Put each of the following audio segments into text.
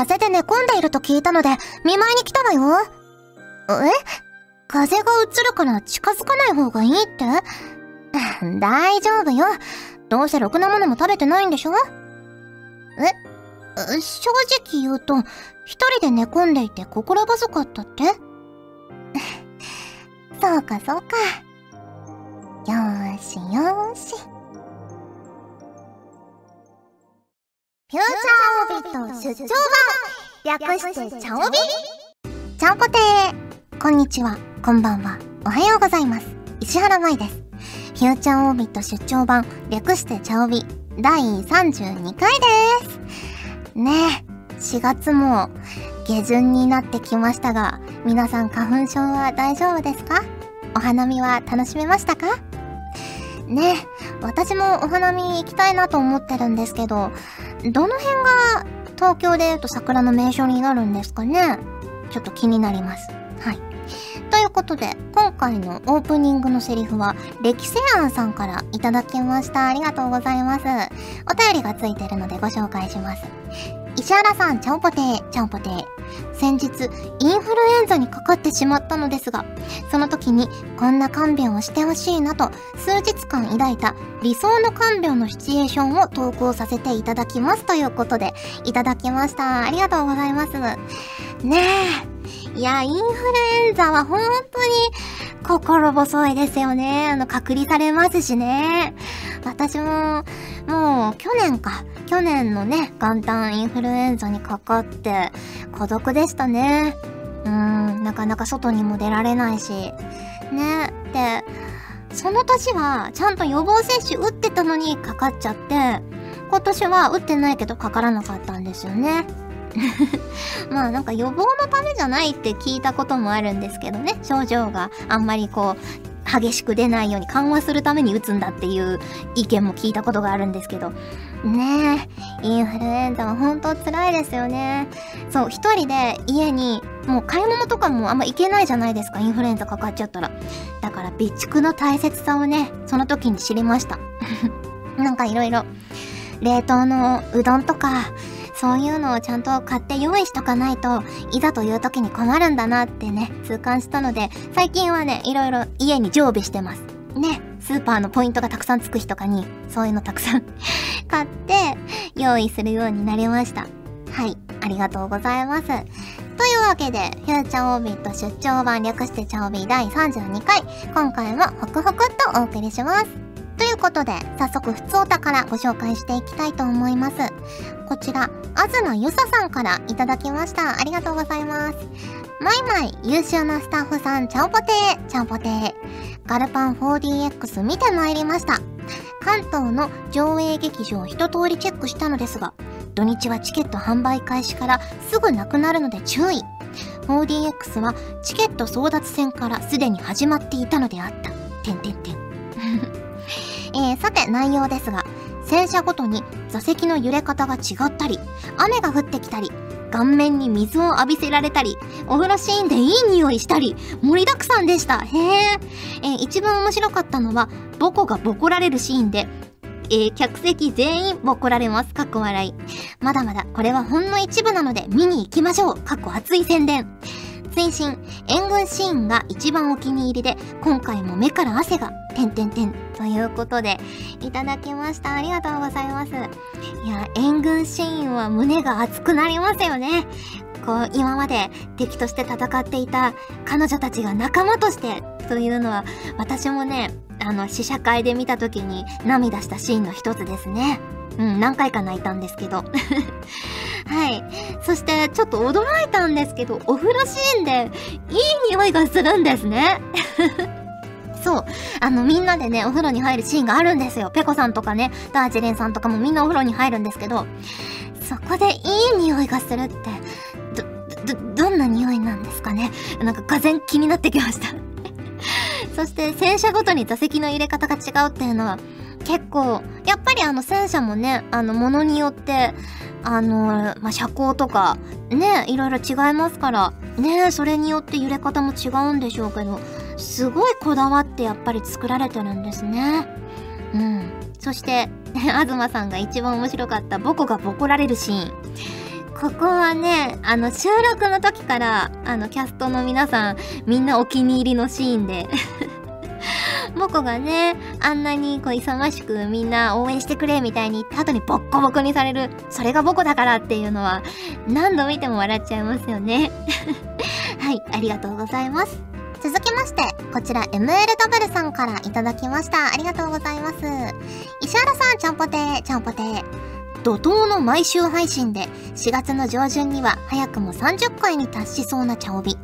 風で寝込んでいると聞いたので、見舞いに来たわよ。え？風が映るから近づかない方がいいって？大丈夫よ。どうせろくなものも食べてないんでしょ？え？正直言うと、一人で寝込んでいて心細かったって？そうかそうか。よーしよーし。フューチャーオビット出張版略してチャオビちゃんぽてーこんにちは、こんばんは、おはようございます。石原舞です。フューチャーオービット出張版略してチャオビ第32回ですねえ4月も下旬になってきましたが皆さん花粉症は大丈夫ですか？お花見は楽しめましたか？ねえ私もお花見行きたいなと思ってるんですけどどの辺が東京で言うと桜の名所になるんですかね？ちょっと気になりますはいということで、今回のオープニングのセリフは、歴世庵さんからいただきました。ありがとうございます。お便りがついてるのでご紹介します。石原さん、ちゃんぽてー、ちゃんぽてー。先日、インフルエンザにかかってしまったのですが、その時に、こんな看病をしてほしいなと、数日間抱いた理想の看病のシチュエーションを投稿させていただきますということで、いただきました。ありがとうございます。ねえ。いや、インフルエンザは本当に心細いですよね。あの、隔離されますしね。私も、もう去年か。去年のね、元旦インフルエンザにかかって、孤独でしたね。うん、なかなか外にも出られないし。ね。で、その年はちゃんと予防接種打ってたのにかかっちゃって、今年は打ってないけどかからなかったんですよね。まあなんか予防のためじゃないって聞いたこともあるんですけどね症状があんまりこう激しく出ないように緩和するために打つんだっていう意見も聞いたことがあるんですけど。ねえインフルエンザは本当辛いですよね。そう一人で家にもう買い物とかもあんま行けないじゃないですかインフルエンザかかっちゃったら。だから備蓄の大切さをねその時に知りました。なんかいろいろ冷凍のうどんとかそういうのをちゃんと買って用意しとかないといざという時に困るんだなってね痛感したので最近はねいろいろ家に常備してます。ねスーパーのポイントがたくさんつく日とかにそういうのたくさん 買って用意するようになりました。はいありがとうございます。というわけで、フューチャーオービット出張版略してチャオビ第32回、今回もホクホクっとお送りします。ということで、早速、ふつおたからご紹介していきたいと思います。こちら、あずなゆささんからいただきました。ありがとうございます。マイマイ、優秀なスタッフさん、ちゃんぽてー、ちゃんぽてー。ガルパン 4DX 見てまいりました。関東の上映劇場一通りチェックしたのですが、土日はチケット販売開始からすぐなくなるので注意。4DX はチケット争奪戦からすでに始まっていたのであった。てんてんてん。えー、さて内容ですが、戦車ごとに座席の揺れ方が違ったり、雨が降ってきたり、顔面に水を浴びせられたり、お風呂シーンでいい匂いしたり、盛りだくさんでした。へえ。えー、一番面白かったのは、ボコがボコられるシーンで、えー、客席全員ボコられます。かっこ笑い。まだまだこれはほんの一部なので見に行きましょう。かっこ熱い宣伝。追伸、援軍シーンが一番お気に入りで、今回も目から汗が、てんてんてん、ということで、いただきました。ありがとうございます。いや、援軍シーンは胸が熱くなりますよね。こう、今まで敵として戦っていた彼女たちが仲間としてというのは、私もね、あの、試写会で見た時に涙したシーンの一つですね。うん、何回か泣いたんですけど。はい。そして、ちょっと驚いたんですけど、お風呂シーンで、いい匂いがするんですね。そう。あの、みんなでね、お風呂に入るシーンがあるんですよ。ペコさんとかね、ダージリンさんとかもみんなお風呂に入るんですけど、そこでいい匂いがするって、ど、ど、どんな匂いなんですかねなんか、がぜ気になってきましたそして、戦車ごとに座席の入れ方が違うっていうのは、結構、やっぱりあの戦車もね、あの、ものによって、あの、まあ、車高とか、ね、いろいろ違いますから、ね、それによって揺れ方も違うんでしょうけど、すごいこだわってやっぱり作られてるんですね。うん。そして、東さんが一番面白かったボコがボコられるシーン。ここはね、あの、収録の時から、あの、キャストの皆さん、みんなお気に入りのシーンでモコがね、あんなにこう勇ましくみんな応援してくれみたいに言った後にボッコボコにされる、それがボコだからっていうのは、何度見ても笑っちゃいますよね。はい、ありがとうございます。続きまして、こちら MLW さんからいただきました。ありがとうございます。石原さん、ちゃんぽてー、ちゃんぽてー。怒涛の毎週配信で4月の上旬には早くも30回に達しそうな茶帯。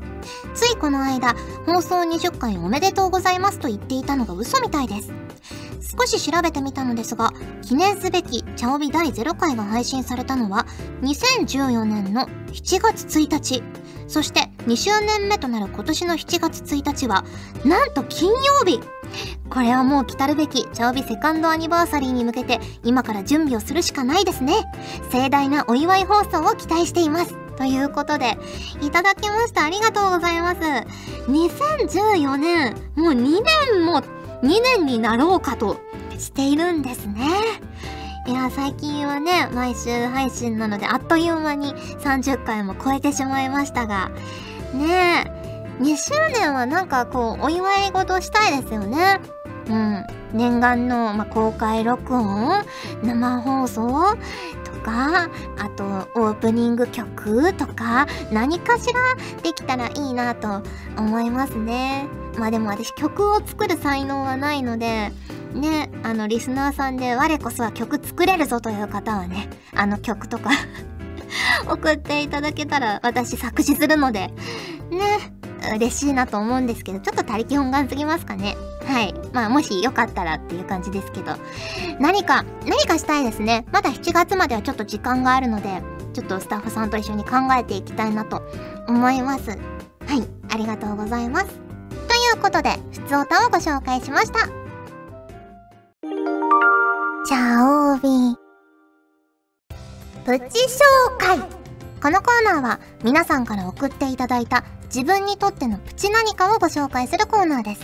ついこの間、放送20回おめでとうございますと言っていたのが嘘みたいです。少し調べてみたのですが、記念すべき茶帯第0回が配信されたのは2014年の7月1日。そして2周年目となる今年の7月1日は、なんと金曜日これはもう来たるべき、茶帯セカンドアニバーサリーに向けて、今から準備をするしかないですね。盛大なお祝い放送を期待しています。ということで、いただきました。ありがとうございます。2014年、もう2年も、2年になろうかとしているんですね。いや、最近はね、毎週配信なので、あっという間に30回も超えてしまいましたが、ねえ、2周年はなんかこう、お祝い事したいですよね。うん。念願の、ま公開録音生放送とか、あと、オープニング曲とか、何かしらできたらいいなと思いますね。まあでも私曲を作る才能はないので、ね、あの、リスナーさんで我こそは曲作れるぞという方はね、あの曲とか 送っていただけたら私作詞するので、ね、嬉しいなと思うんですけど、ちょっと他力本願すぎますかね。はい。まあ、もしよかったらっていう感じですけど。何か、何かしたいですね。まだ7月まではちょっと時間があるので、ちょっとスタッフさんと一緒に考えていきたいなと思います。はい。ありがとうございます。ということで、ふつおたをご紹介しました。チャオービー。プチ紹介このコーナーは皆さんから送っていただいた自分にとってのプチ何かをご紹介するコーナーです。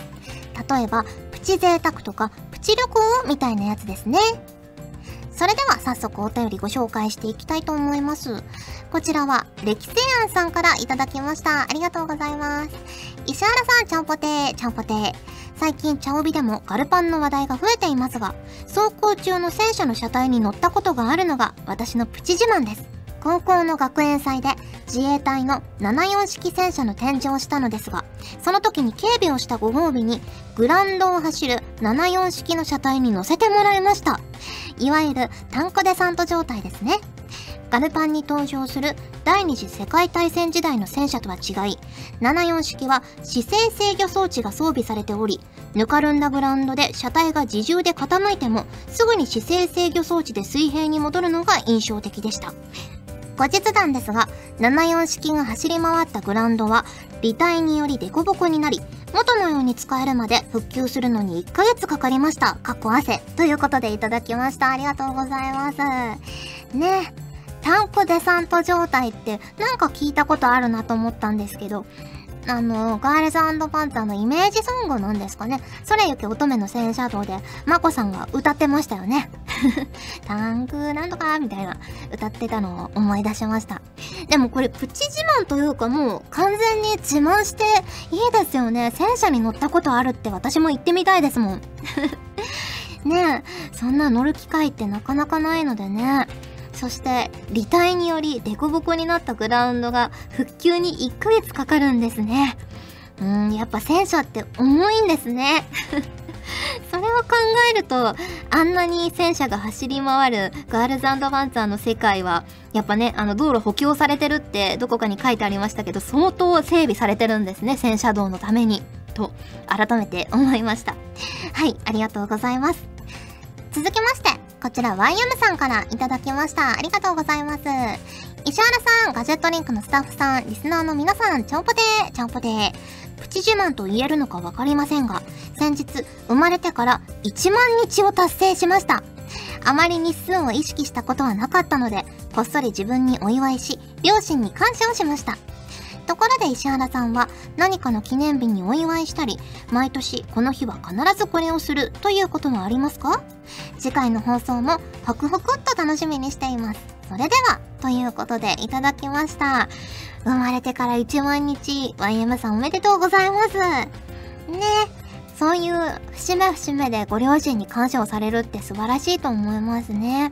例えば、プチ贅沢とか、プチ旅行みたいなやつですね。それでは早速お便りご紹介していきたいと思います。こちらは、歴世庵さんからいただきました。ありがとうございます。石原さん、ちゃんぽてー、ちゃんぽてー。最近、茶帯でもガルパンの話題が増えていますが、走行中の戦車の車体に乗ったことがあるのが私のプチ自慢です。高校の学園祭で自衛隊の74式戦車の展示をしたのですが、その時に警備をしたご褒美に、グランドを走る74式の車体に乗せてもらいました。いわゆるタンクデサント状態ですね。ガルパンに登場する第二次世界大戦時代の戦車とは違い、74式は姿勢制御装置が装備されており、ぬかるんだグラウンドで車体が自重で傾いても、すぐに姿勢制御装置で水平に戻るのが印象的でした。後日談ですが、74式が走り回ったグラウンドは、離体によりデコボコになり、元のように使えるまで復旧するのに1ヶ月かかりました。過去汗。ということでいただきました。ありがとうございます。ね。タンクデサント状態ってなんか聞いたことあるなと思ったんですけど、あの、ガールズパンツァーのイメージソングなんですかね。それゆけ乙女の戦車道で、マコさんが歌ってましたよね。タンクなんとかみたいな歌ってたのを思い出しました。でもこれプチ自慢というかもう完全に自慢していいですよね。戦車に乗ったことあるって私も行ってみたいですもん。ねえ、そんな乗る機会ってなかなかないのでね。そして離体によりデコボコになったグラウンドが復旧に1ヶ月かかるんですね。うん、やっぱ戦車って重いんですね。それを考えると、あんなに戦車が走り回るガールズパンツァーの世界は、やっぱね、あの道路補強されてるってどこかに書いてありましたけど、相当整備されてるんですね、戦車道のために。と、改めて思いました。はい、ありがとうございます。続きまして、こちら YM さんからいただきました。ありがとうございます。石原さん、ガジェットリンクのスタッフさん、リスナーの皆さん、ちゃんぽてー、ちゃんぽてー。プチ自慢と言えるのかわかりませんが、先日、生まれてから1万日を達成しました。あまり日数を意識したことはなかったので、こっそり自分にお祝いし、両親に感謝をしました。ところで石原さんは何かの記念日にお祝いしたり、毎年この日は必ずこれをするということはありますか？次回の放送もホクホクっと楽しみにしています。それでは、ということでいただきました。生まれてから1万日、YM さんおめでとうございます。ね。そういう節目節目でご両親に感謝をされるって素晴らしいと思いますね。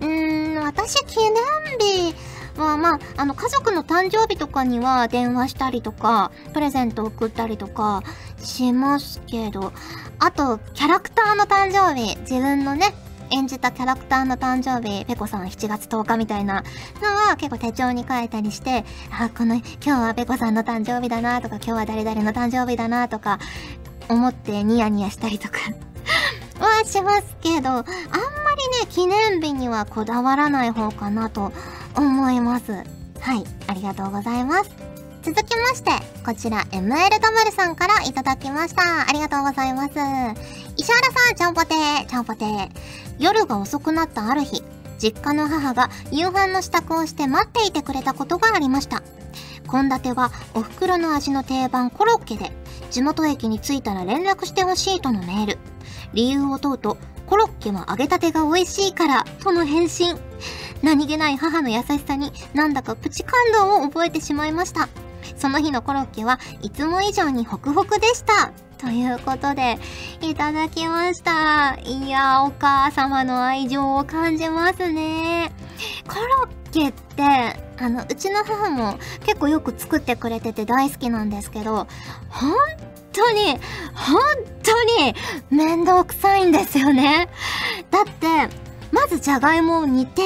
うーん、私記念日はまあ、あの家族の誕生日とかには電話したりとか、プレゼント送ったりとかしますけど、あと、キャラクターの誕生日、自分のね、演じたキャラクターの誕生日、ペコさん7月10日みたいなのは結構手帳に書いたりして、あ、この、今日はペコさんの誕生日だなとか、今日は誰々の誕生日だなとか、思ってニヤニヤしたりとか。はしますけど、あんまりね、記念日にはこだわらない方かなと思います。はい、ありがとうございます。続きまして、こちら ML とまるさんからいただきました。ありがとうございます。石原さん、ちゃんぽてー、ちゃんぽてー。夜が遅くなったある日、実家の母が夕飯の支度をして待っていてくれたことがありました。献立はお袋の味の定番コロッケで、地元駅に着いたら連絡してほしいとのメール。理由を問うと、コロッケは揚げたてが美味しいから、との返信。何気ない母の優しさになんだかプチ感動を覚えてしまいました。その日のコロッケはいつも以上にホクホクでした。ということで、いただきました。いや、お母様の愛情を感じますね。コロッケって、あの、うちの母も結構よく作ってくれてて大好きなんですけど、本当に、本当に面倒くさいんですよね。だって、まずじゃがいもを煮て、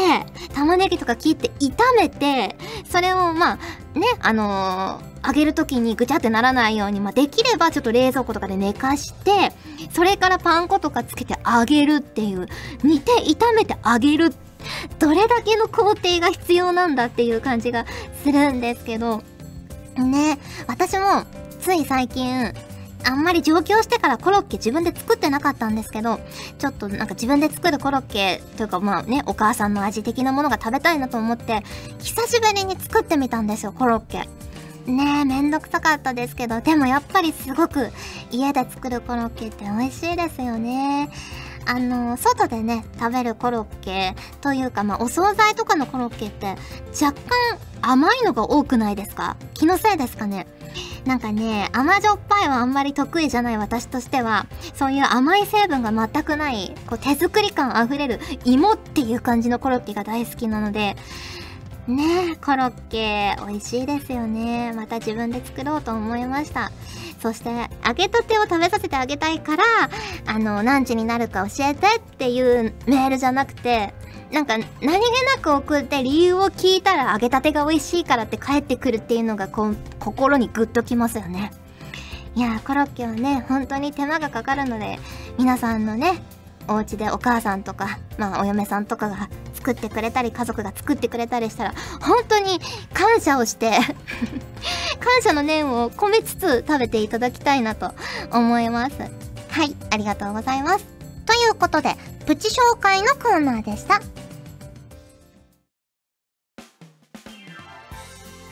玉ねぎとか切って炒めて、それをまあ、ね、あのー、揚げる時にぐちゃってならないように、まあ、できればちょっと冷蔵庫とかで寝かして、それからパン粉とかつけて揚げるっていう、煮て炒めて揚げる。どれだけの工程が必要なんだっていう感じがするんですけど、ね、私もつい最近、あんまり上京してからコロッケ自分で作ってなかったんですけど、ちょっとなんか自分で作るコロッケというかまあね、お母さんの味的なものが食べたいなと思って、久しぶりに作ってみたんですよ、コロッケ。ねえ、めんどくさかったですけど、でもやっぱりすごく家で作るコロッケって美味しいですよね。あの、外でね、食べるコロッケというか、まあ、お惣菜とかのコロッケって若干甘いのが多くないですか？気のせいですかね？なんかね、甘じょっぱいはあんまり得意じゃない私としては、そういう甘い成分が全くない、こう手作り感あふれる芋っていう感じのコロッケが大好きなので、ねえ、コロッケ美味しいですよね。また自分で作ろうと思いました。そして、揚げたてを食べさせてあげたいから、あの、何時になるか教えてっていうメールじゃなくて、なんか何気なく送って理由を聞いたら揚げたてが美味しいからって帰ってくるっていうのがこう心にグッときますよね。いやコロッケはね、本当に手間がかかるので、皆さんのね、お家でお母さんとか、まあお嫁さんとかが作ってくれたり、家族が作ってくれたりしたら、本当に感謝をして 感謝の念を込めつつ食べていただきたいなと思います。はい、ありがとうございます。ということで、プチ紹介のコーナーでした。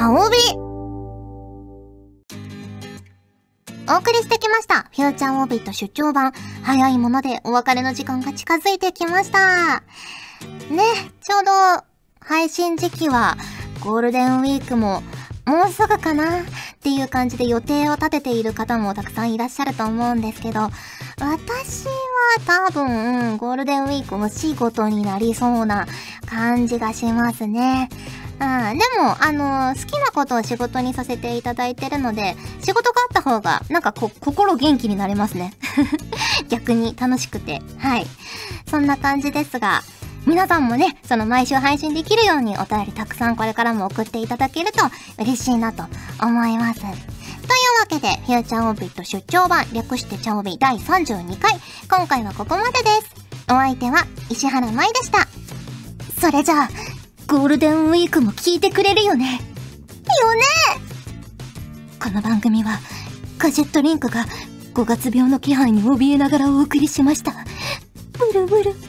チャオビお送りしてきました。フューチャーオービット出張版。早いものでお別れの時間が近づいてきました。ね、ちょうど配信時期はゴールデンウィークももうすぐかな？っていう感じで予定を立てている方もたくさんいらっしゃると思うんですけど、私は多分、ゴールデンウィークお仕事になりそうな感じがしますね。うん、でも、あのー、好きなことを仕事にさせていただいてるので、仕事があった方が、なんかこ、心元気になれますね。逆に楽しくて。はい。そんな感じですが、皆さんもね、その毎週配信できるようにお便りたくさんこれからも送っていただけると嬉しいなと思います。というわけで、フューチャーオービット出張版、略してチャオビ第32回、今回はここまでです。お相手は石原舞でしたそれじゃあゴールデンウィークも聞いてくれるよね。よね。この番組はガジェットリンクが5月病の気配に怯えながらお送りしました。ブルブル。チ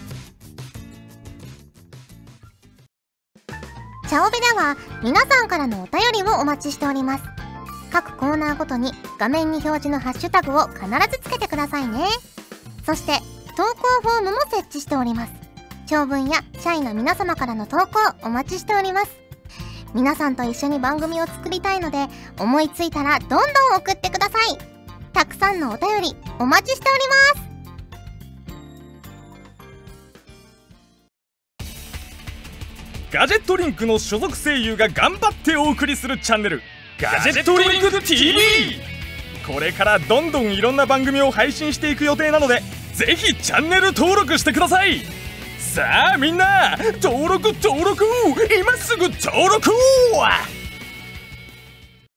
ャオベでは皆さんからのお便りをお待ちしております。各コーナーごとに画面に表示のハッシュタグを必ずつけてくださいね。そして投稿フォームも設置しております。長文や社員の皆様からの投稿お待ちしております。皆さんと一緒に番組を作りたいので思いついたらどんどん送ってください。たくさんのお便りお待ちしております。ガジェットリンクの所属声優が頑張ってお送りするチャンネルガジェットリンク TV これからどんどんいろんな番組を配信していく予定なのでぜひチャンネル登録してください。さあみんな登録登録今すぐ登録